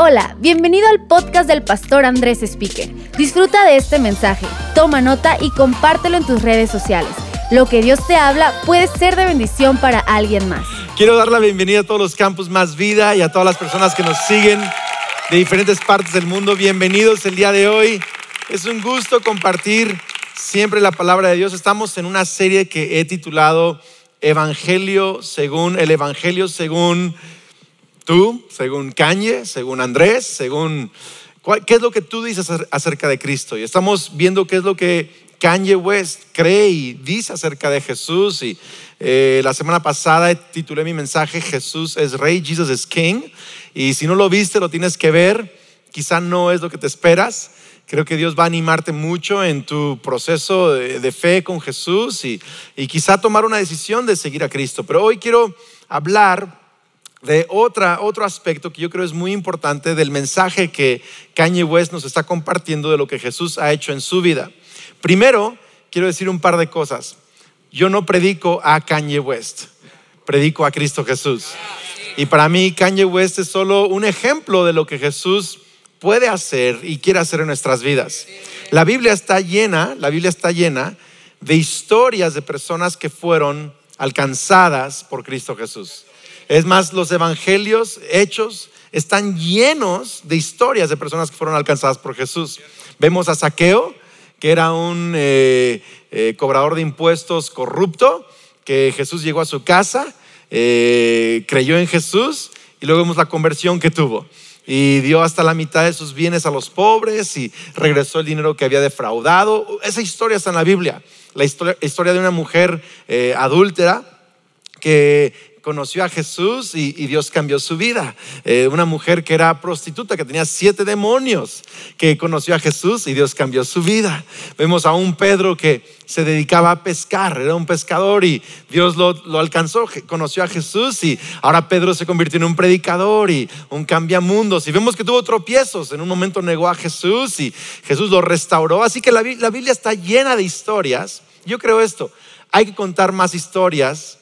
Hola, bienvenido al podcast del pastor Andrés Speaker. Disfruta de este mensaje, toma nota y compártelo en tus redes sociales. Lo que Dios te habla puede ser de bendición para alguien más. Quiero dar la bienvenida a todos los campus Más Vida y a todas las personas que nos siguen de diferentes partes del mundo. Bienvenidos el día de hoy. Es un gusto compartir siempre la palabra de Dios. Estamos en una serie que he titulado Evangelio según el Evangelio según tú, según Cañe, según Andrés, según... ¿Qué es lo que tú dices acerca de Cristo? Y estamos viendo qué es lo que Kanye West cree y dice acerca de Jesús. Y eh, la semana pasada titulé mi mensaje Jesús es Rey, Jesus is King. Y si no lo viste, lo tienes que ver. Quizá no es lo que te esperas. Creo que Dios va a animarte mucho en tu proceso de, fe con Jesús y, y quizá tomar una decisión de seguir a Cristo. Pero hoy quiero hablar de otra, otro aspecto que yo creo es muy importante del mensaje que Kanye West nos está compartiendo de lo que Jesús ha hecho en su vida. Primero, quiero decir un par de cosas. Yo no predico a Kanye West, predico a Cristo Jesús. Y para mí Kanye West es solo un ejemplo de lo que Jesús puede hacer y quiere hacer en nuestras vidas. La Biblia está llena, la Biblia está llena de historias de personas que fueron alcanzadas por Cristo Jesús. Es más, los evangelios hechos están llenos de historias de personas que fueron alcanzadas por Jesús. Vemos a Saqueo, que era un eh, eh, cobrador de impuestos corrupto, que Jesús llegó a su casa, eh, creyó en Jesús y luego vemos la conversión que tuvo. Y dio hasta la mitad de sus bienes a los pobres y regresó el dinero que había defraudado. Esa historia está en la Biblia. La historia, de una mujer adúltera que conoció a Jesús y, Dios cambió su vida. Eh, una mujer que era prostituta, que tenía siete demonios, que conoció a Jesús y Dios cambió su vida. Vemos a un Pedro que se dedicaba a pescar, era un pescador y Dios lo, lo alcanzó, conoció a Jesús y ahora Pedro se convirtió en un predicador y un cambiamundos. Y vemos que tuvo tropiezos, en un momento negó a Jesús y Jesús lo restauró. Así que la, la Biblia está llena de historias. Yo creo esto, hay que contar más historias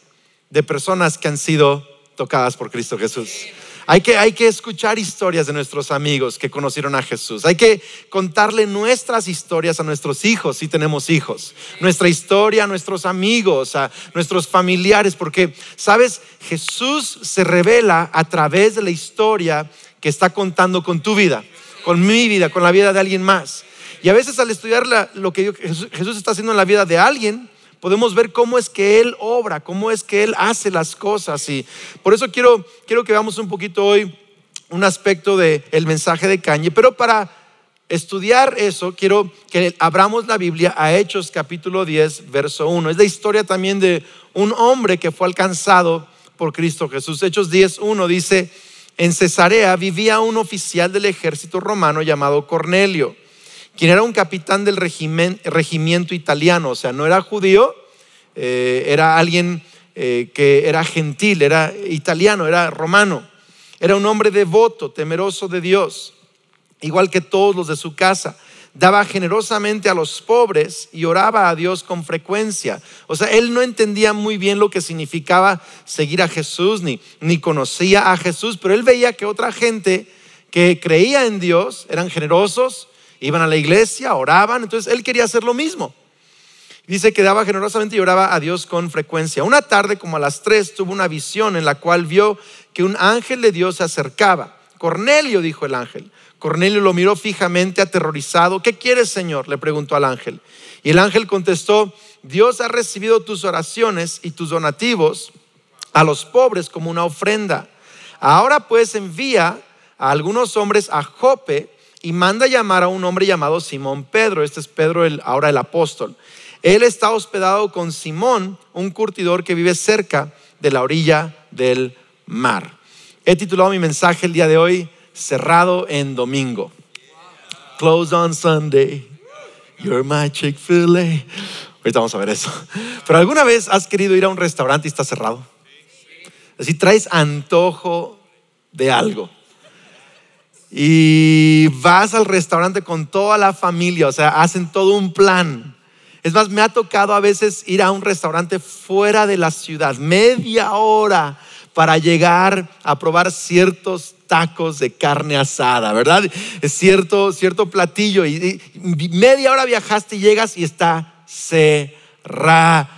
de personas que han sido tocadas por Cristo Jesús. Hay que, hay que escuchar historias de nuestros amigos que conocieron a Jesús. Hay que contarle nuestras historias a nuestros hijos, si tenemos hijos. Nuestra historia a nuestros amigos, a nuestros familiares, porque, ¿sabes? Jesús se revela a través de la historia que está contando con tu vida, con mi vida, con la vida de alguien más. Y a veces al estudiar lo que Jesús está haciendo en la vida de alguien, podemos ver cómo es que Él obra, cómo es que Él hace las cosas. Y por eso quiero, quiero que veamos un poquito hoy un aspecto del el mensaje de Cañe, pero para estudiar eso, quiero que abramos la Biblia a Hechos capítulo 10, verso 1. Es la historia también de un hombre que fue alcanzado por Cristo Jesús. Hechos 10, 1 dice, en Cesarea vivía un oficial del ejército romano llamado Cornelio quien era un capitán del regimiento italiano, o sea, no era judío, eh, era alguien eh, que era gentil, era italiano, era romano. Era un hombre devoto, temeroso de Dios, igual que todos los de su casa. Daba generosamente a los pobres y oraba a Dios con frecuencia. O sea, él no entendía muy bien lo que significaba seguir a Jesús, ni, ni conocía a Jesús, pero él veía que otra gente que creía en Dios eran generosos, Iban a la iglesia, oraban, entonces él quería hacer lo mismo. Dice que daba generosamente y oraba a Dios con frecuencia. Una tarde, como a las tres, tuvo una visión en la cual vio que un ángel de Dios se acercaba. Cornelio, dijo el ángel. Cornelio lo miró fijamente, aterrorizado. ¿Qué quieres, Señor? le preguntó al ángel. Y el ángel contestó, Dios ha recibido tus oraciones y tus donativos a los pobres como una ofrenda. Ahora pues envía a algunos hombres a Jope y manda llamar a un hombre llamado Simón Pedro. Este es Pedro, ahora el apóstol. Él está hospedado con Simón, un curtidor que vive cerca de la orilla del mar. He titulado mi mensaje el día de hoy, Cerrado en Domingo. Close on Sunday. You're my Chick-fil-A. Ahorita vamos a ver eso. Pero alguna vez has querido ir a un restaurante y está cerrado. Así traes antojo de algo y vas al restaurante con toda la familia, o sea, hacen todo un plan. Es más, me ha tocado a veces ir a un restaurante fuera de la ciudad, media hora para llegar a probar ciertos tacos de carne asada, ¿verdad? Es cierto, cierto platillo y, media hora viajaste y llegas y está cerrado.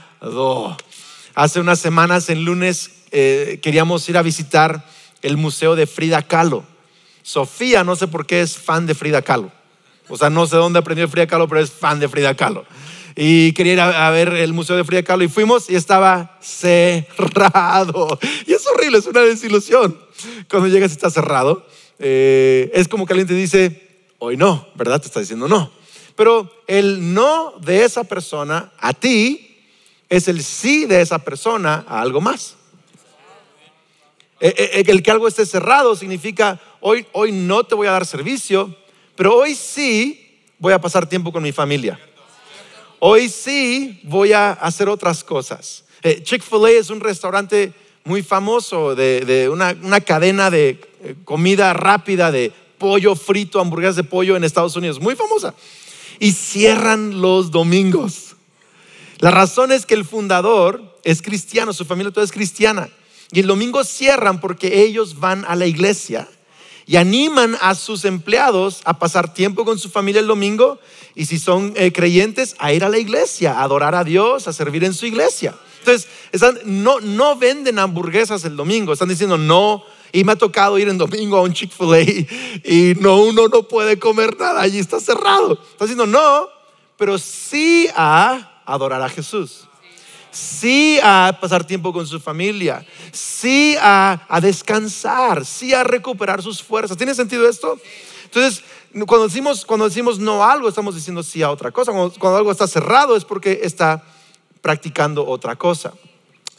Hace unas semanas, en lunes, eh, queríamos ir a visitar el museo de Frida Kahlo. Sofía, no sé por qué es fan de Frida Kahlo. O sea, no sé dónde aprendió Frida Kahlo, pero es fan de Frida Kahlo. Y quería ir a, ver el Museo de Frida Kahlo y fuimos y estaba cerrado. Y es horrible, es una desilusión. Cuando llegas y está cerrado, eh, es como que alguien te dice, hoy no, ¿verdad? Te está diciendo no. Pero el no de esa persona a ti es el sí de esa persona a algo más. Eh, eh, el que algo esté cerrado significa, hoy, no te voy a dar servicio, pero hoy sí voy a pasar tiempo con mi familia. Hoy sí voy a hacer otras cosas. Eh, Chick-fil-A es un restaurante muy famoso de, una, cadena de eh, comida rápida de pollo frito, hamburguesas de pollo en Estados Unidos, muy famosa. Y cierran los domingos. La razón es que el fundador es cristiano, su familia toda es cristiana. Y el domingo cierran porque ellos van a la iglesia y animan a sus empleados a pasar tiempo con su familia el domingo y si son eh, creyentes a ir a la iglesia, a adorar a Dios, a servir en su iglesia. Entonces, no, no venden hamburguesas el domingo, están diciendo no. Y me ha tocado ir en domingo a un Chick-fil-A y no, uno no puede comer nada, allí está cerrado. Está diciendo no, pero sí a adorar a Jesús sí a pasar tiempo con su familia, sí a, descansar, sí a recuperar sus fuerzas. ¿Tiene sentido esto? Entonces, cuando decimos, cuando decimos no a algo, estamos diciendo sí a otra cosa. Cuando, algo está cerrado es porque está practicando otra cosa.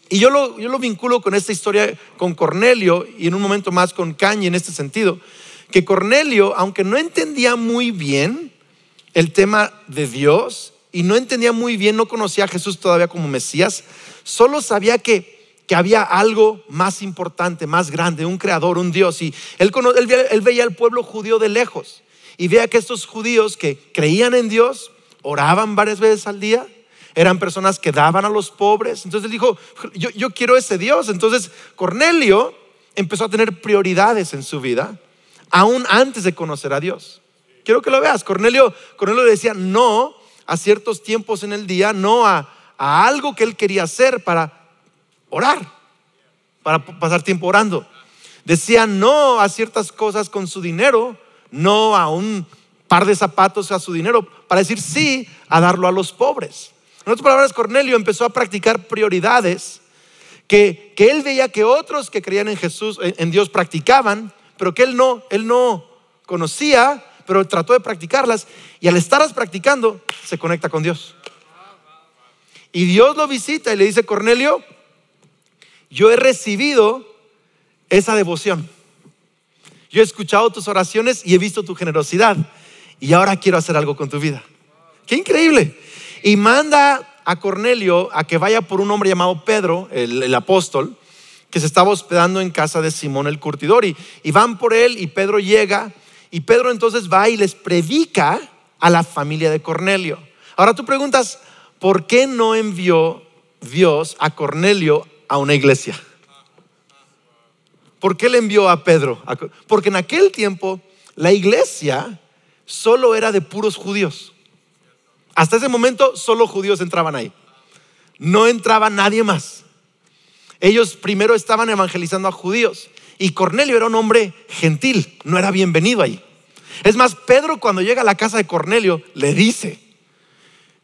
Y yo lo, yo lo vinculo con esta historia con Cornelio y en un momento más con Caña en este sentido, que Cornelio, aunque no entendía muy bien el tema de Dios y no entendía muy bien, no conocía a Jesús todavía como Mesías, solo sabía que, que había algo más importante, más grande, un creador, un Dios. Y él, veía al pueblo judío de lejos y veía que estos judíos que creían en Dios, oraban varias veces al día, eran personas que daban a los pobres. Entonces él dijo, yo, yo quiero ese Dios. Entonces Cornelio empezó a tener prioridades en su vida, aún antes de conocer a Dios. Quiero que lo veas. Cornelio, Cornelio decía no a ciertos tiempos en el día, no a, algo que él quería hacer para orar, para pasar tiempo orando. Decía no a ciertas cosas con su dinero, no a un par de zapatos a su dinero, para decir sí a darlo a los pobres. En otras palabras, Cornelio empezó a practicar prioridades que, que él veía que otros que creían en Jesús, en Dios, practicaban, pero que él no, él no conocía pero trató de practicarlas y al estarlas practicando se conecta con Dios. Y Dios lo visita y le dice, Cornelio, yo he recibido esa devoción. Yo he escuchado tus oraciones y he visto tu generosidad y ahora quiero hacer algo con tu vida. Qué increíble. Y manda a Cornelio a que vaya por un hombre llamado Pedro, el, apóstol, que se estaba hospedando en casa de Simón el curtidor. Y, y van por él y Pedro llega y Pedro entonces va y les predica a la familia de Cornelio. Ahora tú preguntas, ¿por qué no envió Dios a Cornelio a una iglesia? ¿Por qué le envió a Pedro? Porque en aquel tiempo la iglesia solo era de puros judíos. Hasta ese momento solo judíos entraban ahí. No entraba nadie más. Ellos primero estaban evangelizando a judíos y Cornelio era un hombre gentil, no era bienvenido ahí. Es más, Pedro cuando llega a la casa de Cornelio le dice,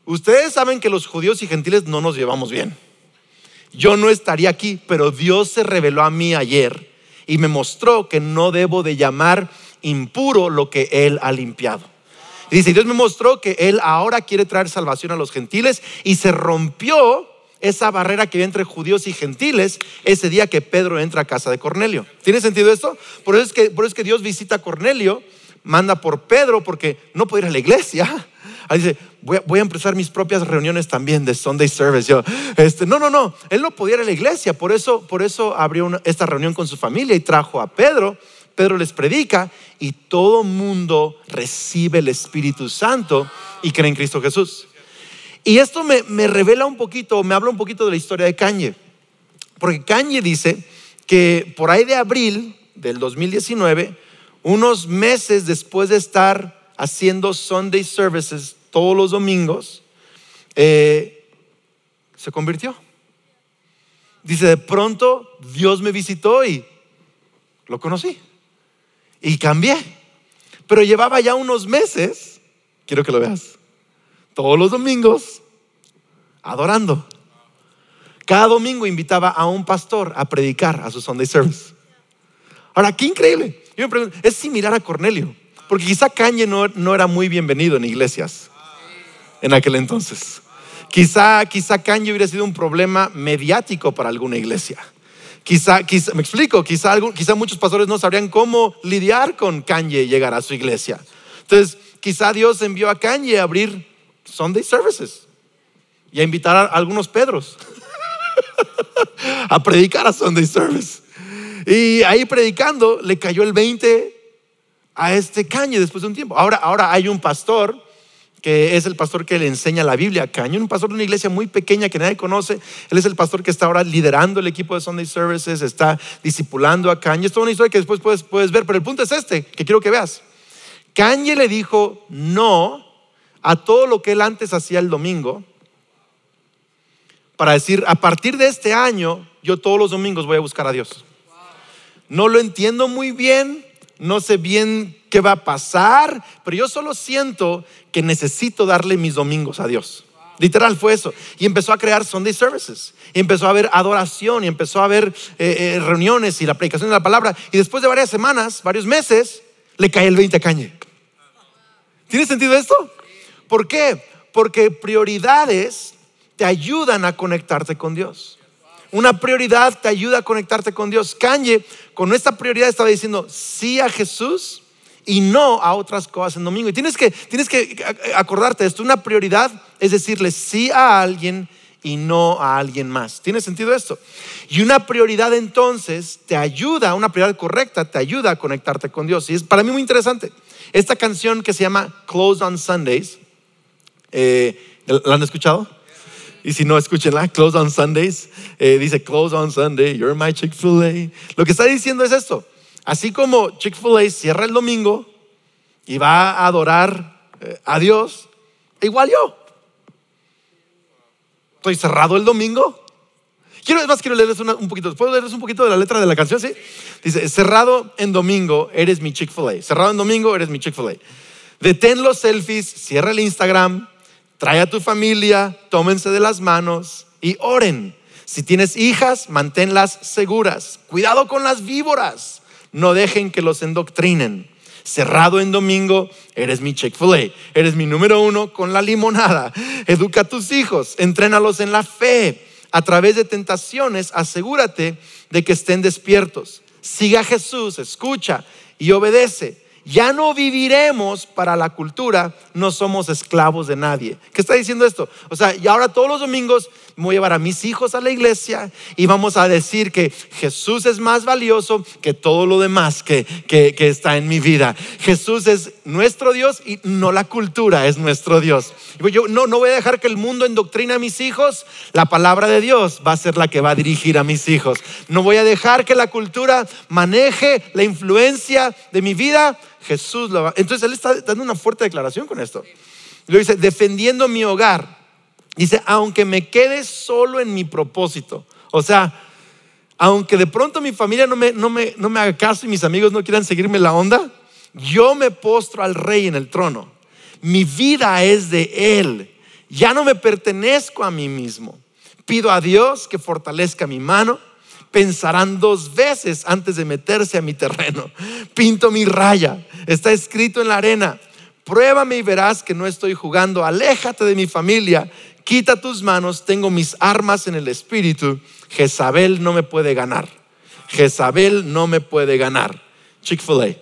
ustedes saben que los judíos y gentiles no nos llevamos bien. Yo no estaría aquí, pero Dios se reveló a mí ayer y me mostró que no debo de llamar impuro lo que Él ha limpiado. Dice, Dios me mostró que Él ahora quiere traer salvación a los gentiles y se rompió esa barrera que había entre judíos y gentiles ese día que Pedro entra a casa de Cornelio. ¿Tiene sentido esto? Eso por eso es que Dios visita a Cornelio, manda por Pedro porque no puede ir a la iglesia. Ahí dice, voy a, empezar mis propias reuniones también de Sunday Service. Yo, este, no, no, no, él no podía ir a la iglesia, por eso, por eso abrió esta reunión con su familia y trajo a Pedro. Pedro les predica y todo mundo recibe el Espíritu Santo y cree en Cristo Jesús. Y esto me, revela un poquito, me habla un poquito de la historia de Kanye. Porque Kanye dice que por ahí de abril del 2019, unos meses después de estar haciendo Sunday services todos los domingos, eh, se convirtió. Dice, de pronto Dios me visitó y lo conocí y cambié. Pero llevaba ya unos meses, quiero que lo veas, todos los domingos adorando. Cada domingo invitaba a un pastor a predicar a su Sunday service. Ahora, qué increíble. Yo me pregunto, es similar a Cornelio, porque quizá Cañe no, no era muy bienvenido en iglesias en aquel entonces. Quizá, quizá Kanye hubiera sido un problema mediático para alguna iglesia. Quizá, quizá me explico, quizá, quizá muchos pastores no sabrían cómo lidiar con Kanye y llegar a su iglesia. Entonces, quizá Dios envió a Kanye a abrir Sunday services y a invitar a algunos Pedros a predicar a Sunday service. Y ahí predicando le cayó el 20 a este Kanye después de un tiempo. Ahora, ahora hay un pastor que es el pastor que le enseña la Biblia a Cañón, un pastor de una iglesia muy pequeña que nadie conoce. Él es el pastor que está ahora liderando el equipo de Sunday Services, está discipulando a Kanye. Es toda una historia que después puedes, puedes ver, pero el punto es este, que quiero que veas. Kanye le dijo no a todo lo que él antes hacía el domingo para decir, a partir de este año, yo todos los domingos voy a buscar a Dios. No lo entiendo muy bien, no sé bien qué va a pasar, pero yo solo siento que necesito darle mis domingos a Dios. Literal fue eso. Y empezó a crear Sunday services. Y empezó a haber adoración y empezó a haber eh, eh, reuniones y la predicación de la palabra. Y después de varias semanas, varios meses, le cae el 20 a cañe. ¿Tiene sentido esto? ¿Por qué? Porque prioridades te ayudan a conectarte con Dios. Una prioridad te ayuda a conectarte con Dios. Kanye, con esta prioridad estaba diciendo sí a Jesús y no a otras cosas en domingo. Y tienes que, tienes que acordarte de esto. Una prioridad es decirle sí a alguien y no a alguien más. ¿Tiene sentido esto? Y una prioridad entonces te ayuda, una prioridad correcta te ayuda a conectarte con Dios. Y es para mí muy interesante. Esta canción que se llama Close on Sundays, eh, ¿la han escuchado? Y si no, escúchenla, Close on Sundays. Eh, dice, Close on Sunday, you're my Chick-fil-A. Lo que está diciendo es esto. Así como Chick-fil-A cierra el domingo y va a adorar eh, a Dios, igual yo. Estoy cerrado el domingo. Quiero, más, quiero leerles un poquito. ¿Puedo leerles un poquito de la letra de la canción? Sí. Dice, cerrado en domingo, eres mi Chick-fil-A. Cerrado en domingo, eres mi Chick-fil-A. Detén los selfies, cierra el Instagram, trae a tu familia, tómense de las manos y oren. Si tienes hijas, manténlas seguras. Cuidado con las víboras no dejen que los endoctrinen. Cerrado en domingo, eres mi Chick-fil-A, eres mi número uno con la limonada. Educa a tus hijos, entrénalos en la fe. A través de tentaciones, asegúrate de que estén despiertos. Siga a Jesús, escucha y obedece. Ya no viviremos para la cultura, no somos esclavos de nadie. ¿Qué está diciendo esto? O sea, y ahora todos los domingos voy a llevar a mis hijos a la iglesia y vamos a decir que Jesús es más valioso que todo lo demás que, que, está en mi vida. Jesús es nuestro Dios y no la cultura es nuestro Dios. Yo no, no voy a dejar que el mundo endoctrine a mis hijos. La palabra de Dios va a ser la que va a dirigir a mis hijos. No voy a dejar que la cultura maneje la influencia de mi vida. Jesús va. Entonces él está dando una fuerte declaración con esto. Lo dice, defendiendo mi hogar Dice, aunque me quede solo en mi propósito. O sea, aunque de pronto mi familia no me, no me, no me haga caso y mis amigos no quieran seguirme la onda, yo me postro al rey en el trono. Mi vida es de Él. Ya no me pertenezco a mí mismo. Pido a Dios que fortalezca mi mano. Pensarán dos veces antes de meterse a mi terreno. Pinto mi raya. Está escrito en la arena. Pruébame y verás que no estoy jugando. Aléjate de mi familia quita tus manos, tengo mis armas en el espíritu, Jezabel no me puede ganar. Jezabel no me puede ganar. Chick-fil-A.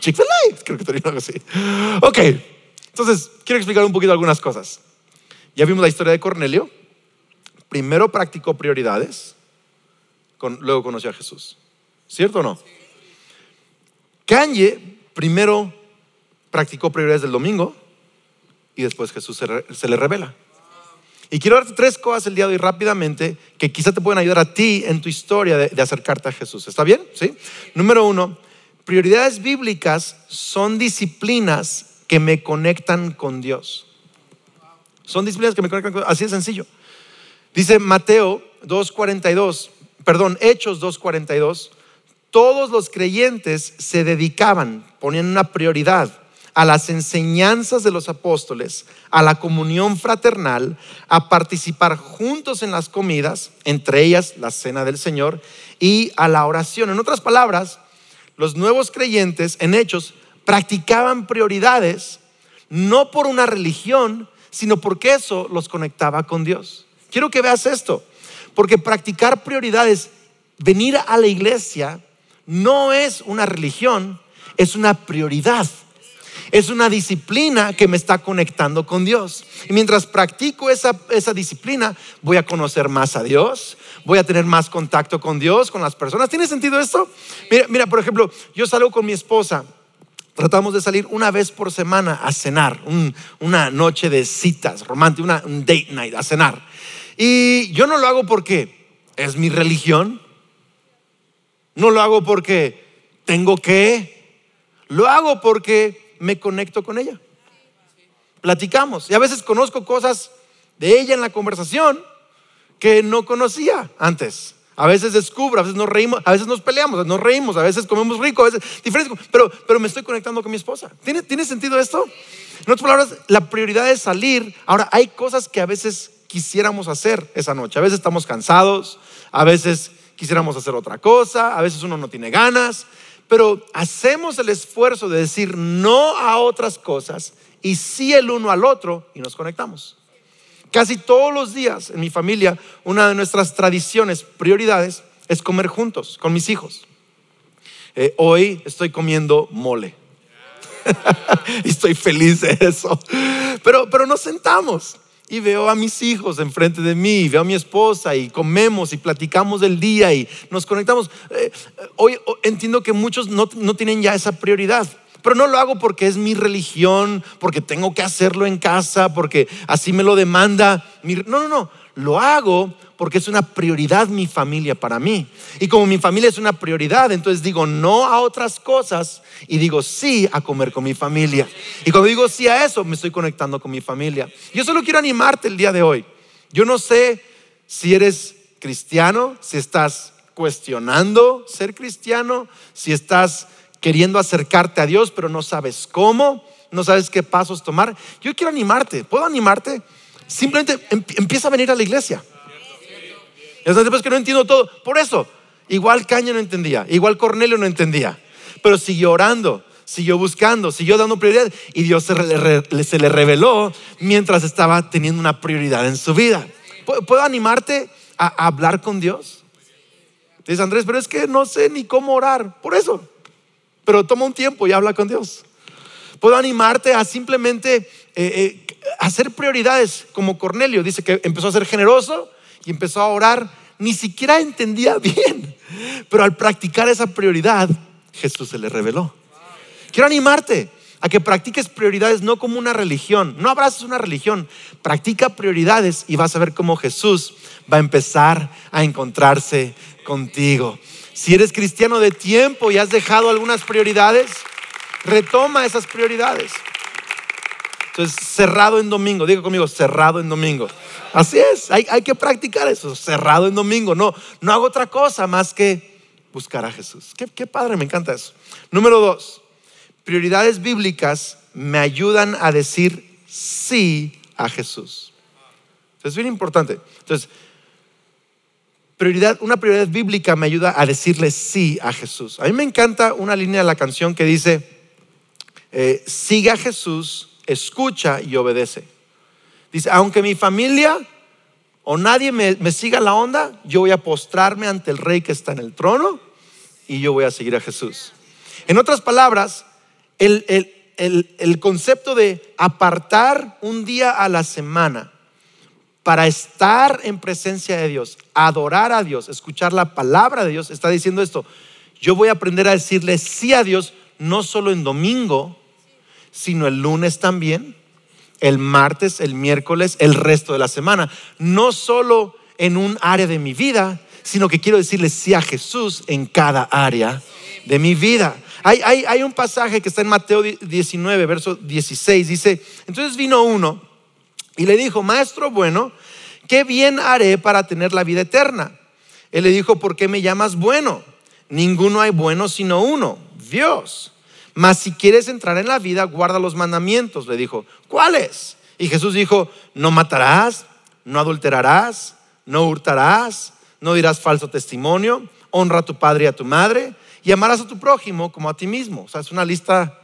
Chick-fil-A, creo que algo así. Ok, entonces quiero explicar un poquito algunas cosas. Ya vimos la historia de Cornelio. Primero practicó prioridades, luego conoció a Jesús. ¿Cierto o no? Kanye primero practicó prioridades del domingo, y después Jesús se, le revela. Y quiero darte tres cosas el día de hoy rápidamente que quizá te pueden ayudar a ti en tu historia de, de acercarte a Jesús. ¿Está bien? ¿Sí? Número uno, prioridades bíblicas son disciplinas que me conectan con Dios. Son disciplinas que me conectan con Dios. Así de sencillo. Dice Mateo 2.42, perdón, Hechos 2.42, todos los creyentes se dedicaban, ponían una prioridad a las enseñanzas de los apóstoles, a la comunión fraternal, a participar juntos en las comidas, entre ellas la cena del Señor, y a la oración. En otras palabras, los nuevos creyentes en hechos practicaban prioridades no por una religión, sino porque eso los conectaba con Dios. Quiero que veas esto, porque practicar prioridades, venir a la iglesia, no es una religión, es una prioridad. Es una disciplina que me está conectando con Dios. Y mientras practico esa, esa disciplina, voy a conocer más a Dios, voy a tener más contacto con Dios, con las personas. ¿Tiene sentido esto? Mira, mira, por ejemplo, yo salgo con mi esposa. Tratamos de salir una vez por semana a cenar, un- una noche de citas románticas, una, un date night, a cenar. Y yo no lo hago porque es mi religión, no lo hago porque tengo que, lo hago porque me conecto con ella. Platicamos y a veces conozco cosas de ella en la conversación que no conocía antes. A veces descubro, a veces nos reímos, a veces nos peleamos, a veces nos reímos, a veces comemos rico, a veces diferentes, pero, pero me estoy conectando con mi esposa. ¿Tiene, ¿Tiene sentido esto? En otras palabras, la prioridad es salir. Ahora, hay cosas que a veces quisiéramos hacer esa noche. A veces estamos cansados, a veces quisiéramos hacer otra cosa, a veces uno no tiene ganas, pero hacemos el esfuerzo de decir no a otras cosas y sí el uno al otro y nos conectamos. Casi todos los días en mi familia, una de nuestras tradiciones, prioridades, es comer juntos con mis hijos. Eh, hoy estoy comiendo mole. y estoy feliz de eso. Pero, pero nos sentamos y veo a mis hijos enfrente de mí, veo a mi esposa y comemos y platicamos del día y nos conectamos. Eh, hoy entiendo que muchos no, no tienen ya esa prioridad. Pero no lo hago porque es mi religión, porque tengo que hacerlo en casa, porque así me lo demanda. mi- no, no, no. Lo hago porque es una prioridad mi familia para mí. Y como mi familia es una prioridad, entonces digo no a otras cosas y digo sí a comer con mi familia. Y cuando digo sí a eso, me estoy conectando con mi familia. Yo solo quiero animarte el día de hoy. Yo no sé si eres cristiano, si estás cuestionando ser cristiano, si estás queriendo acercarte a Dios, pero no sabes cómo, no sabes qué pasos tomar. Yo quiero animarte. ¿Puedo animarte? Simplemente em- empieza a venir a la iglesia. Es después que no entiendo todo. Por eso, igual Caña no entendía, igual Cornelio no entendía, pero siguió orando, siguió buscando, siguió dando prioridad y Dios se, le reveló mientras estaba teniendo una prioridad en su vida. ¿Puedo animarte a, a hablar con Dios? Dice Andrés, pero es que no sé ni cómo orar. Por eso, pero toma un tiempo y habla con Dios. Puedo animarte a simplemente eh, eh, hacer prioridades como Cornelio. Dice que empezó a ser generoso y empezó a orar. Ni siquiera entendía bien, pero al practicar esa prioridad, Jesús se le reveló. Quiero animarte a que practiques prioridades no como una religión. No abraces una religión. Practica prioridades y vas a ver cómo Jesús va a empezar a encontrarse contigo. Si eres cristiano de tiempo y has dejado algunas prioridades, retoma esas prioridades. Entonces, cerrado en domingo, diga conmigo, cerrado en domingo. Así es, hay, hay que practicar eso, cerrado en domingo. No, no hago otra cosa más que buscar a Jesús. Qué, padre, me encanta eso. Número dos, prioridades bíblicas me ayudan a decir sí a Jesús. Es bien importante. Entonces, prioridad, una prioridad bíblica me ayuda a decirle sí a Jesús. A mí me encanta una línea de la canción que dice, eh, sigue a Jesús, escucha y obedece. Dice, aunque mi familia o nadie me, me siga la onda, yo voy a postrarme ante el rey que está en el trono y yo voy a seguir a Jesús. En otras palabras, el, el- el- el concepto de apartar un día a la semana para estar en presencia de Dios, adorar a Dios, escuchar la palabra de Dios, está diciendo esto. Yo voy a aprender a decirle sí a Dios, no solo en domingo, sino el lunes también, el martes, el miércoles, el resto de la semana. No solo en un área de mi vida, sino que quiero decirle sí a Jesús en cada área de mi vida. Hay, hay, un pasaje que está en Mateo 19, verso 16. Dice, entonces vino uno y le dijo, maestro bueno, ¿qué bien haré para tener la vida eterna? Él le dijo, ¿por qué me llamas bueno? Ninguno hay bueno sino uno, Dios. Mas si quieres entrar en la vida, guarda los mandamientos. Le dijo, ¿cuáles? Y Jesús dijo, no matarás, no adulterarás, no hurtarás, no dirás falso testimonio, honra a tu padre y a tu madre y amarás a tu prójimo como a ti mismo. O sea, es una lista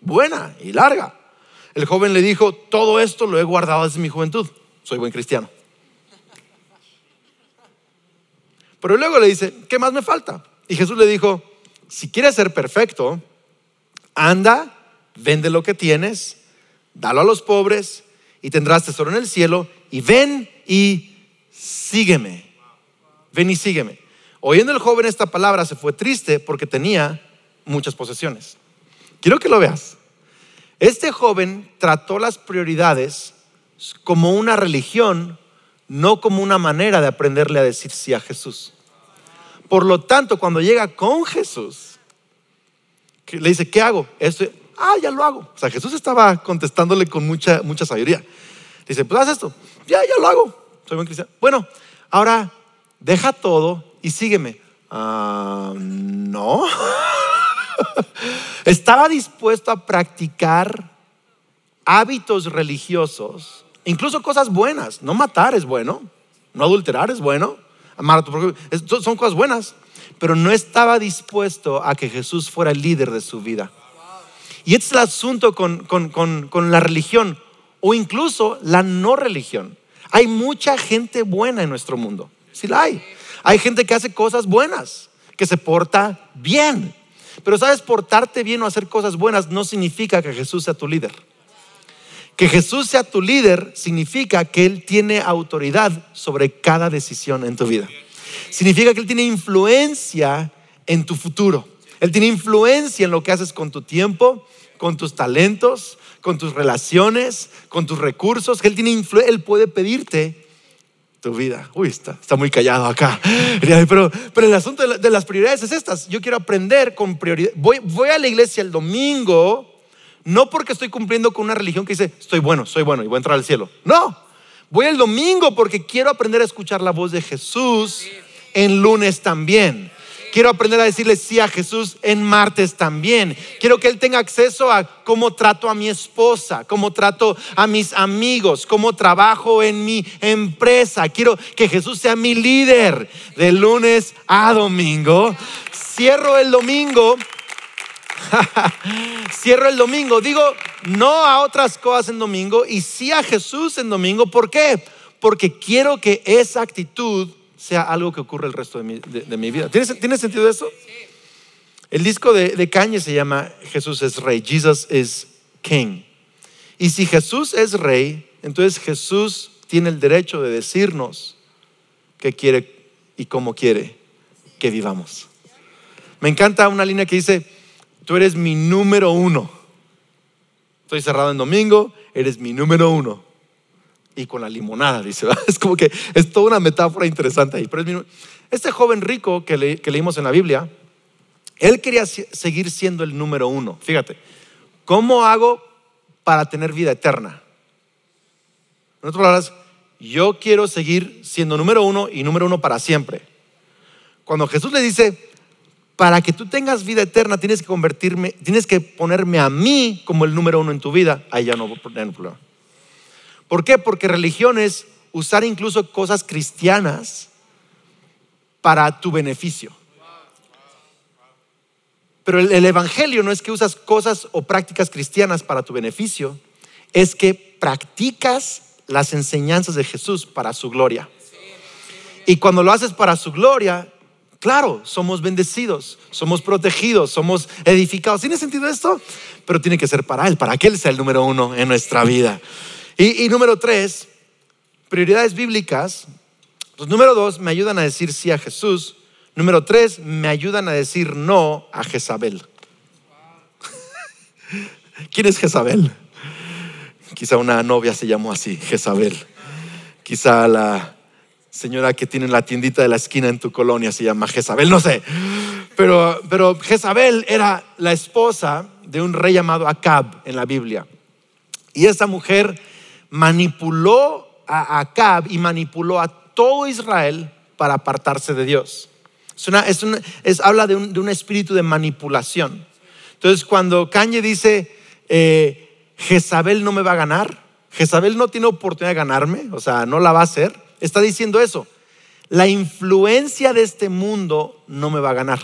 buena y larga. El joven le dijo, todo esto lo he guardado desde mi juventud. Soy buen cristiano. Pero luego le dice, ¿qué más me falta? Y Jesús le dijo, si quieres ser perfecto, anda, vende lo que tienes, dalo a los pobres y tendrás tesoro en el cielo y ven y sígueme. Ven y sígueme. Oyendo el joven esta palabra se fue triste porque tenía muchas posesiones. Quiero que lo veas. Este joven trató las prioridades como una religión, no como una manera de aprenderle a decir sí a Jesús. Por lo tanto, cuando llega con Jesús, le dice, ¿qué hago? Esto, ah, ya lo hago. O sea, Jesús estaba contestándole con mucha, mucha sabiduría. Dice, pues haz esto. Ya, ya lo hago. Soy buen cristiano. Bueno, ahora deja todo y sígueme. Ah, no. Estaba dispuesto a practicar hábitos religiosos, incluso cosas buenas. No matar es bueno, no adulterar es bueno, amar a tu propio. Son cosas buenas, pero no estaba dispuesto a que Jesús fuera el líder de su vida. Y este es el asunto con, con la religión o incluso la no religión. Hay mucha gente buena en nuestro mundo. Sí la hay. Hay gente que hace cosas buenas, que se porta bien. Pero sabes, portarte bien o hacer cosas buenas no significa que Jesús sea tu líder. Que Jesús sea tu líder significa que Él tiene autoridad sobre cada decisión en tu vida. Significa que Él tiene influencia en tu futuro. Él tiene influencia en lo que haces con tu tiempo, con tus talentos, con tus relaciones, con tus recursos. Él, tiene Él puede pedirte tu vida. Uy, está, está muy callado acá. Pero, pero el asunto de, las prioridades es estas. Yo quiero aprender con prioridad. Voy, voy a la iglesia el domingo, no porque estoy cumpliendo con una religión que dice, estoy bueno, soy bueno y voy a entrar al cielo. No, voy el domingo porque quiero aprender a escuchar la voz de Jesús en lunes también. Quiero aprender a decirle sí a Jesús en martes también. Quiero que Él tenga acceso a cómo trato a mi esposa, cómo trato a mis amigos, cómo trabajo en mi empresa. Quiero que Jesús sea mi líder de lunes a domingo. Cierro el domingo. Cierro el domingo. Digo no a otras cosas en domingo y sí a Jesús en domingo. ¿Por qué? Porque quiero que esa actitud sea algo que ocurre el resto de mi, vida. ¿Tiene, sentido eso? El disco de, de se llama Jesús es Rey, Jesus is King. Y si Jesús es Rey, entonces Jesús tiene el derecho de decirnos qué quiere y cómo quiere que vivamos. Me encanta una línea que dice, tú eres mi número uno. Estoy cerrado en domingo, eres mi número uno y con la limonada, dice. Es como que es toda una metáfora interesante ahí. Pero este joven rico que, leímos en la Biblia, él quería seguir siendo el número uno. Fíjate, ¿cómo hago para tener vida eterna? En otras palabras, yo quiero seguir siendo número uno y número uno para siempre. Cuando Jesús le dice, para que tú tengas vida eterna, tienes que convertirme, tienes que ponerme a mí como el número uno en tu vida, ahí ya no, hay problema. ¿Por qué? Porque religión es usar incluso cosas cristianas para tu beneficio. Pero el, Evangelio no es que usas cosas o prácticas cristianas para tu beneficio, es que practicas las enseñanzas de Jesús para su gloria. Y cuando lo haces para su gloria, claro, somos bendecidos, somos protegidos, somos edificados. ¿Tiene sentido esto? Pero tiene que ser para Él, para que Él sea el número uno en nuestra vida. Y, número tres, prioridades bíblicas. Pues número dos, me ayudan a decir sí a Jesús. Número tres, me ayudan a decir no a Jezabel. ¿Quién es Jezabel? Quizá una novia se llamó así, Jezabel. Quizá la señora que tiene la tiendita de la esquina en tu colonia se llama Jezabel, no sé. Pero, pero Jezabel era la esposa de un rey llamado Acab en la Biblia. Y esa mujer manipuló a Acab y manipuló a todo Israel para apartarse de Dios. Es habla de un, espíritu de manipulación. Entonces, cuando Kanye dice, eh, Jezabel no me va a ganar, Jezabel no tiene oportunidad de ganarme, o sea, no la va a hacer, está diciendo eso. La influencia de este mundo no me va a ganar.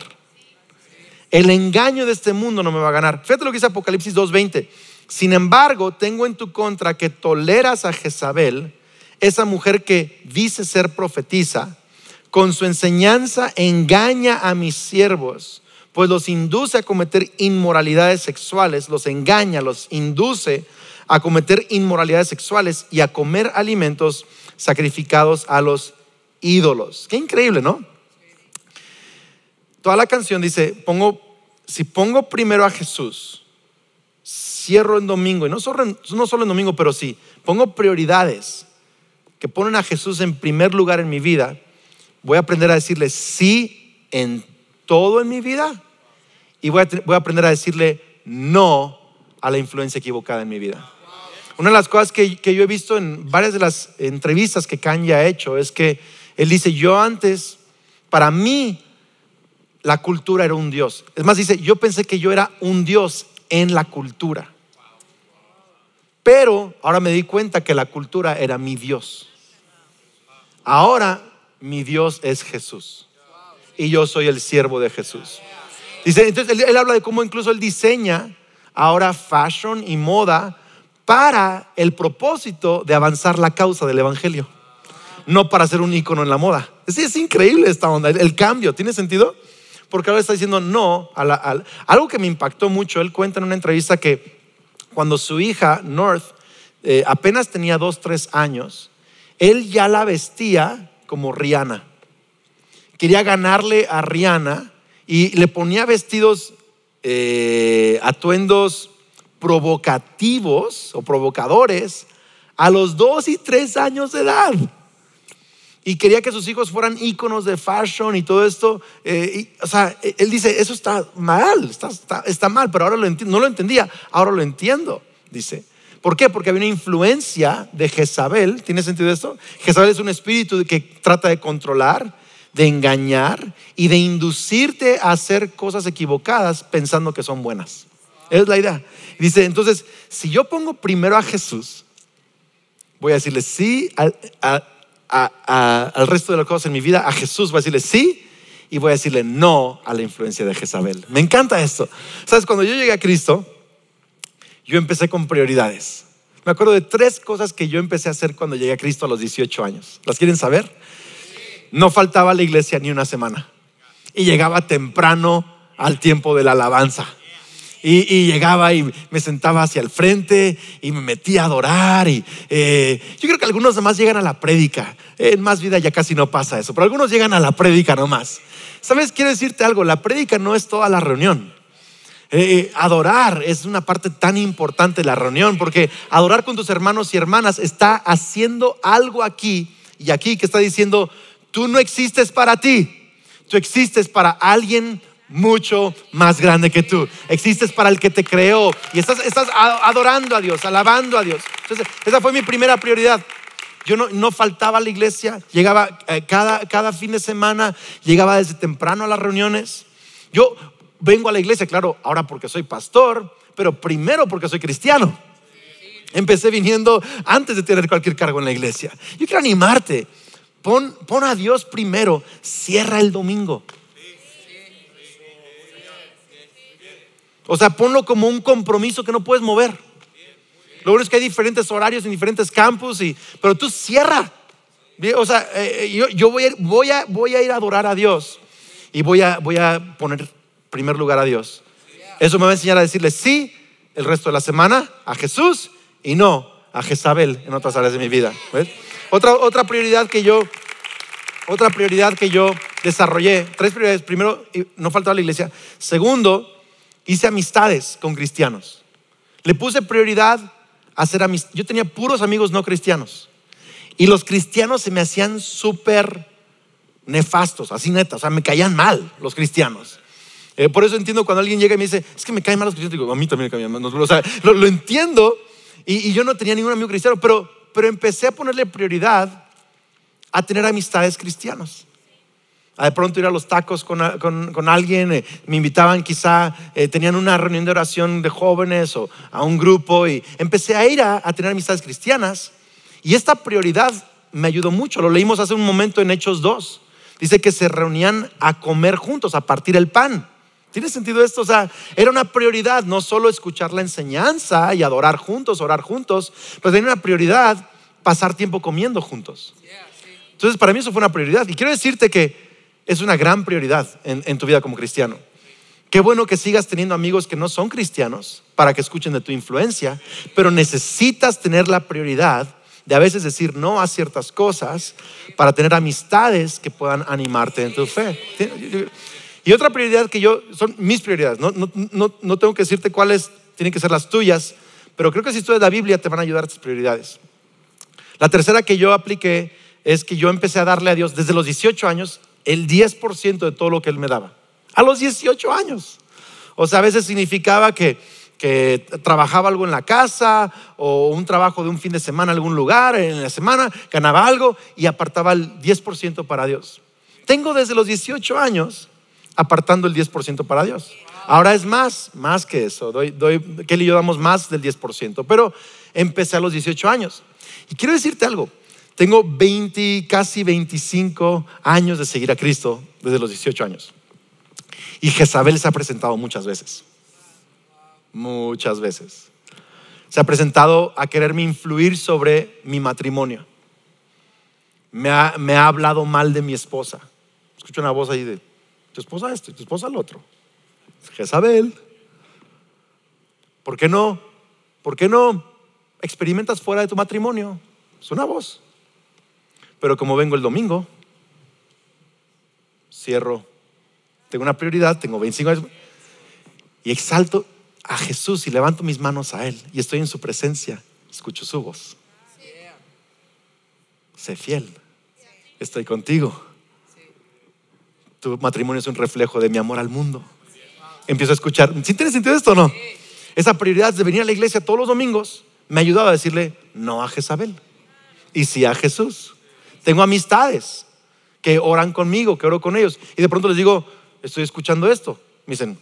El engaño de este mundo no me va a ganar. Fíjate lo que dice Apocalipsis 2.20. Sin embargo, tengo en tu contra que toleras a Jezabel, esa mujer que dice ser profetisa, con su enseñanza engaña a mis siervos, pues los induce a cometer inmoralidades sexuales, los engaña, los induce a cometer inmoralidades sexuales y a comer alimentos sacrificados a los ídolos. Qué increíble, ¿no? Toda la canción dice, pongo, si pongo primero a Jesús, cierro en domingo, y no solo, no solo en domingo, pero sí, pongo prioridades que ponen a Jesús en primer lugar en mi vida, voy a aprender a decirle sí en todo en mi vida y voy a, voy a aprender a decirle no a la influencia equivocada en mi vida. Una de las cosas que, que, yo he visto en varias de las entrevistas que Kanye ha hecho es que él dice, yo antes, para mí, la cultura era un Dios. Es más, dice, yo pensé que yo era un Dios en la cultura. Pero ahora me di cuenta que la cultura era mi Dios. Ahora mi Dios es Jesús. Y yo soy el siervo de Jesús. Dice, entonces él, habla de cómo incluso él diseña ahora fashion y moda para el propósito de avanzar la causa del Evangelio, no para ser un icono en la moda. Es, es increíble esta onda, el, cambio, ¿tiene sentido? Porque ahora está diciendo no a, algo que me impactó mucho. Él cuenta en una entrevista que cuando su hija North eh, apenas tenía dos, tres años, él ya la vestía como Rihanna. Quería ganarle a Rihanna y le ponía vestidos, eh, atuendos provocativos o provocadores a los dos y tres años de edad. Y quería que sus hijos fueran íconos de fashion y todo esto. Eh, o sea, él dice, eso está mal, está, mal, pero ahora no lo entendía, ahora lo entiendo, dice. ¿Por qué? Porque había una influencia de Jezabel. ¿Tiene sentido esto? Jezabel es un espíritu que trata de controlar, de engañar y de inducirte a hacer cosas equivocadas pensando que son buenas. Es la idea. Dice, entonces, si yo pongo primero a Jesús, voy a decirle sí al, al resto de las cosas en mi vida, a Jesús voy a decirle sí y voy a decirle no a la influencia de Jezabel. Me encanta esto. Sabes, cuando yo llegué a Cristo, yo empecé con prioridades. Me acuerdo de tres cosas que yo empecé a hacer cuando llegué a Cristo a los 18 años. ¿Las quieren saber? No faltaba a la iglesia ni una semana. Y llegaba temprano al tiempo de la alabanza. Y, llegaba y me sentaba hacia el frente y me metía a adorar. Y eh, yo creo que algunos nomás llegan a la prédica. En más vida ya casi no pasa eso, pero algunos llegan a la prédica nomás. ¿Sabes? Quiero decirte algo, la prédica no es toda la reunión. Eh, adorar es una parte tan importante de la reunión, porque adorar con tus hermanos y hermanas está haciendo algo aquí y aquí que está diciendo, tú no existes para ti, tú existes para alguien mucho más grande que tú. Existes para el que te creó y estás, estás adorando a Dios, alabando a Dios. Esa fue mi primera prioridad. Yo no, no faltaba a la iglesia, llegaba eh, cada, cada fin de semana, llegaba desde temprano a las reuniones. Yo vengo a la iglesia, claro, ahora porque soy pastor, pero primero porque soy cristiano. Empecé viniendo antes de tener cualquier cargo en la iglesia. Yo quiero animarte. Pon, pon a Dios primero. Cierra el domingo. O sea, ponlo como un compromiso que no puedes mover. Lo bueno es que hay diferentes horarios en diferentes campus, y, pero tú cierra. O sea, eh, eh, yo, yo voy, a, voy, a, voy a ir a adorar a Dios y voy a, voy a poner primer lugar a Dios. Eso me va a enseñar a decirle sí el resto de la semana a Jesús y no a Jezabel en otras áreas de mi vida. Otra, otra prioridad que yo, otra prioridad que yo desarrollé, tres prioridades. Primero, no faltaba la iglesia. Segundo, hice amistades con cristianos. Le puse prioridad hacer amistad. Yo tenía puros amigos no cristianos. Y los cristianos se me hacían súper nefastos, así neta, o sea, me caían mal los cristianos. Eh, por eso entiendo cuando alguien llega y me dice, es que me caen mal los cristianos, digo, a mí también me caen mal. O sea, lo, entiendo y, yo no tenía ningún amigo cristiano, pero, pero empecé a ponerle prioridad a tener amistades cristianos. De pronto ir a los tacos con, con, alguien, eh, me invitaban quizá, eh, tenían una reunión de oración de jóvenes o a un grupo y empecé a ir a, a tener amistades cristianas. Y esta prioridad me ayudó mucho, lo leímos hace un momento en Hechos 2. Dice que se reunían a comer juntos, a partir el pan. ¿Tiene sentido esto? O sea, era una prioridad no solo escuchar la enseñanza y adorar juntos, orar juntos, pero tenía una prioridad pasar tiempo comiendo juntos. Entonces, para mí eso fue una prioridad. Y quiero decirte que es una gran prioridad en, tu vida como cristiano. Qué bueno que sigas teniendo amigos que no son cristianos para que escuchen de tu influencia, pero necesitas tener la prioridad de a veces decir no a ciertas cosas para tener amistades que puedan animarte en tu fe. Y otra prioridad que yo, son mis prioridades, no, no, tengo que decirte cuáles tienen que ser las tuyas, pero creo que si estudias la Biblia te van a ayudar tus prioridades. La tercera que yo apliqué es que yo empecé a darle a Dios desde los 18 años el 10% de todo lo que Él me daba. A los 18 años. O sea, a veces significaba que, que trabajaba algo en la casa o un trabajo de un fin de semana en algún lugar, en la semana, ganaba algo y apartaba el 10% para Dios. Tengo desde los 18 años apartando el 10% para Dios. Ahora es más, más que eso. Doy, doy, Kelly y yo damos más del 10%, pero empecé a los 18 años. Y quiero decirte algo, tengo 20, casi 25 años de seguir a Cristo desde los 18 años. Y Jezabel se ha presentado muchas veces. Muchas veces. Se ha presentado a quererme influir sobre mi matrimonio. Me ha, hablado mal de mi esposa. Escucho una voz ahí de, tu esposa esto y tu esposa lo otro. Jezabel. ¿Por qué no? ¿Por qué no experimentas fuera de tu matrimonio? Es una voz. Pero como vengo el domingo, cierro, tengo una prioridad, tengo 25 años, y exalto a Jesús y levanto mis manos a Él y estoy en su presencia, escucho su voz. Sé fiel, estoy contigo. Tu matrimonio es un reflejo de mi amor al mundo. Empiezo a escuchar, ¿sí tiene sentido esto o no? Esa prioridad de venir a la iglesia todos los domingos me ha ayudado a decirle no a Jezabel y sí a Jesús. Tengo amistades que oran conmigo, que oro con ellos. Y de pronto les digo, estoy escuchando esto. Me dicen,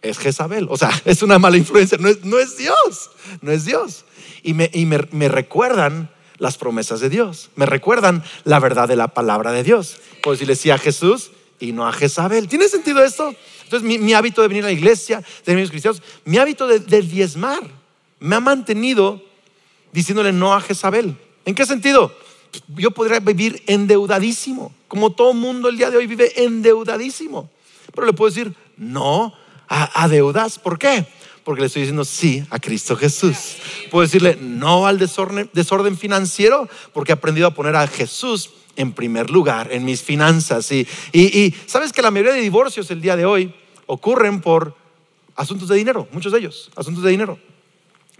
es Jezabel. O sea, es una mala influencia. No es, no es Dios. No es Dios. Y, me, y me, me, recuerdan las promesas de Dios. Me recuerdan la verdad de la palabra de Dios. Por decirle sí a Jesús y no a Jezabel. ¿Tiene sentido esto? Entonces, mi, mi hábito de venir a la iglesia, de mis cristianos, mi hábito de, de diezmar, me ha mantenido diciéndole no a Jezabel. ¿En qué sentido? Yo podría vivir endeudadísimo, como todo mundo el día de hoy vive endeudadísimo. Pero le puedo decir, no a, deudas. ¿Por qué? Porque le estoy diciendo sí a Cristo Jesús. Puedo decirle no al desorden, financiero, porque he aprendido a poner a Jesús en primer lugar en mis finanzas. Y, y, sabes que la mayoría de divorcios el día de hoy ocurren por asuntos de dinero, muchos de ellos, asuntos de dinero.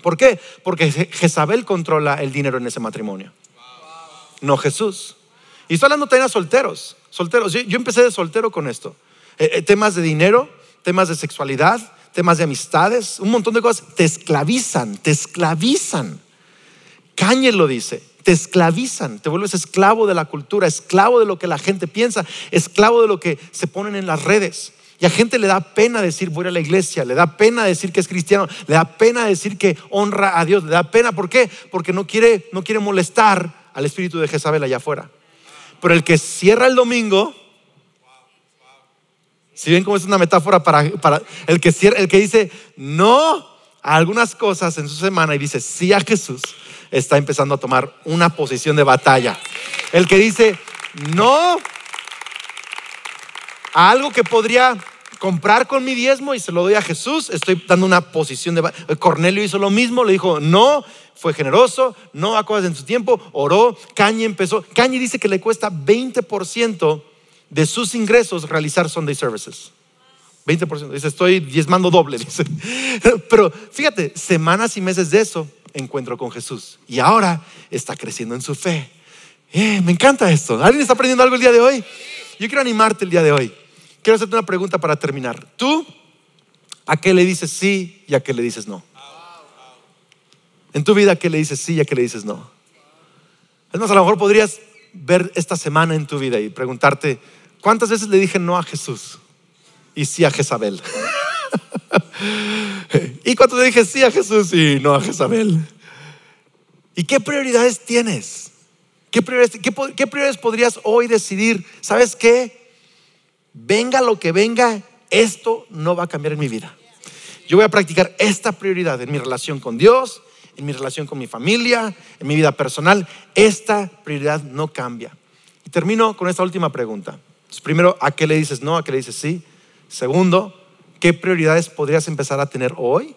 ¿Por qué? Porque Jezabel controla el dinero en ese matrimonio no Jesús. Y estoy hablando también a solteros. Solteros. Yo, empecé de soltero con esto. Eh, eh, temas de dinero, temas de sexualidad, temas de amistades, un montón de cosas. Te esclavizan, te esclavizan. Cañel lo dice. Te esclavizan, te vuelves esclavo de la cultura, esclavo de lo que la gente piensa, esclavo de lo que se ponen en las redes. Y a gente le da pena decir voy a la iglesia, le da pena decir que es cristiano, le da pena decir que honra a Dios, le da pena, ¿por qué? Porque no quiere, no quiere molestar al espíritu de Jezabel allá afuera. Pero el que cierra el domingo, si ven cómo es una metáfora para, para el, que cierra, el que dice no a algunas cosas en su semana y dice sí a Jesús, está empezando a tomar una posición de batalla. El que dice no a algo que podría comprar con mi diezmo y se lo doy a Jesús, estoy dando una posición de... Cornelio hizo lo mismo, le dijo, no, fue generoso, no a cosas en su tiempo, oró, Cañi empezó. Cañi dice que le cuesta 20% de sus ingresos realizar Sunday services. 20%. Dice, estoy diezmando doble, dice. Pero fíjate, semanas y meses de eso, encuentro con Jesús y ahora está creciendo en su fe. Eh, me encanta esto. ¿Alguien está aprendiendo algo el día de hoy? Yo quiero animarte el día de hoy. Quiero hacerte una pregunta para terminar. ¿Tú a qué le dices sí y a qué le dices no? En tu vida, ¿a qué le dices sí y a qué le dices no? Es más, a lo mejor podrías ver esta semana en tu vida y preguntarte, ¿cuántas veces le dije no a Jesús y sí a Jezabel? ¿Y cuántas le dije sí a Jesús y no a Jezabel? ¿Y qué prioridades tienes? ¿Qué prioridades, qué prioridades podrías hoy decidir? ¿Sabes qué? Venga lo que venga, esto no va a cambiar en mi vida. Yo voy a practicar esta prioridad en mi relación con Dios, en mi relación con mi familia, en mi vida personal. Esta prioridad no cambia. Y termino con esta última pregunta. primero, ¿a qué le dices no? ¿A qué le dices sí? Segundo, ¿qué prioridades podrías empezar a tener hoy?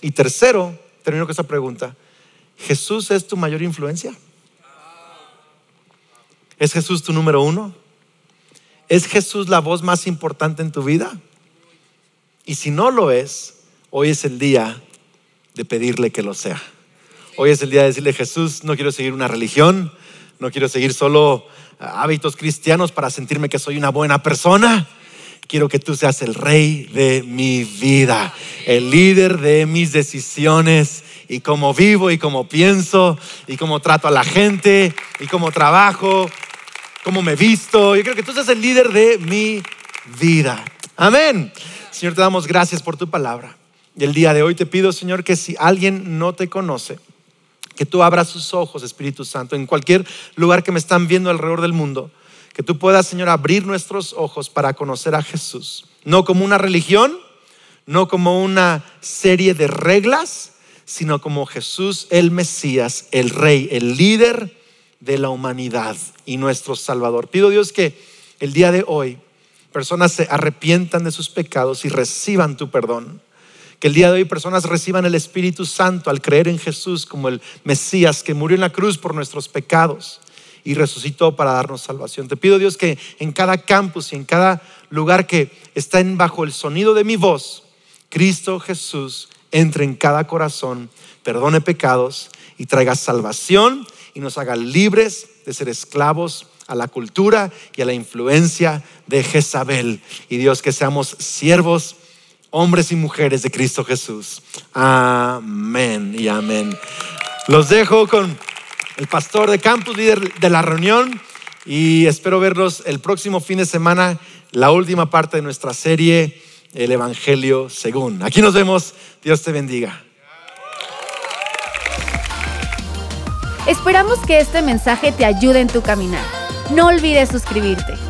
Y tercero, termino con esta pregunta. ¿Jesús es tu mayor influencia? ¿Es Jesús tu número uno? ¿Es Jesús la voz más importante en tu vida? Y si no lo es, hoy es el día de pedirle que lo sea. Hoy es el día de decirle, Jesús, no quiero seguir una religión, no quiero seguir solo ah, hábitos cristianos para sentirme que soy una buena persona. Quiero que tú seas el rey de mi vida, el líder de mis decisiones y cómo vivo y cómo pienso y cómo trato a la gente y cómo trabajo, cómo me visto. Yo creo que tú seas el líder de mi vida. Amén. Señor, te damos gracias por tu palabra. Y el día de hoy te pido, Señor, que si alguien no te conoce, que tú abras sus ojos, Espíritu Santo, en cualquier lugar que me están viendo alrededor del mundo, que tú puedas, Señor, abrir nuestros ojos para conocer a Jesús, no como una religión, no como una serie de reglas, sino como Jesús, el Mesías, el Rey, el líder de la humanidad y nuestro Salvador. Pido Dios que el día de hoy personas se arrepientan de sus pecados y reciban tu perdón. Que el día de hoy personas reciban el Espíritu Santo al creer en Jesús como el Mesías que murió en la cruz por nuestros pecados y resucitó para darnos salvación. Te pido Dios que en cada campus y en cada lugar que está bajo el sonido de mi voz, Cristo Jesús entre en cada corazón, perdone pecados y traiga salvación y nos haga libres de ser esclavos a la cultura y a la influencia de Jezabel. Y Dios, que seamos siervos hombres y mujeres de Cristo Jesús. Amén y amén. Los dejo con el pastor de campus, líder de la reunión, y espero verlos el próximo fin de semana, la última parte de nuestra serie, el Evangelio según. Aquí nos vemos, Dios te bendiga. Esperamos que este mensaje te ayude en tu caminar. No olvides suscribirte.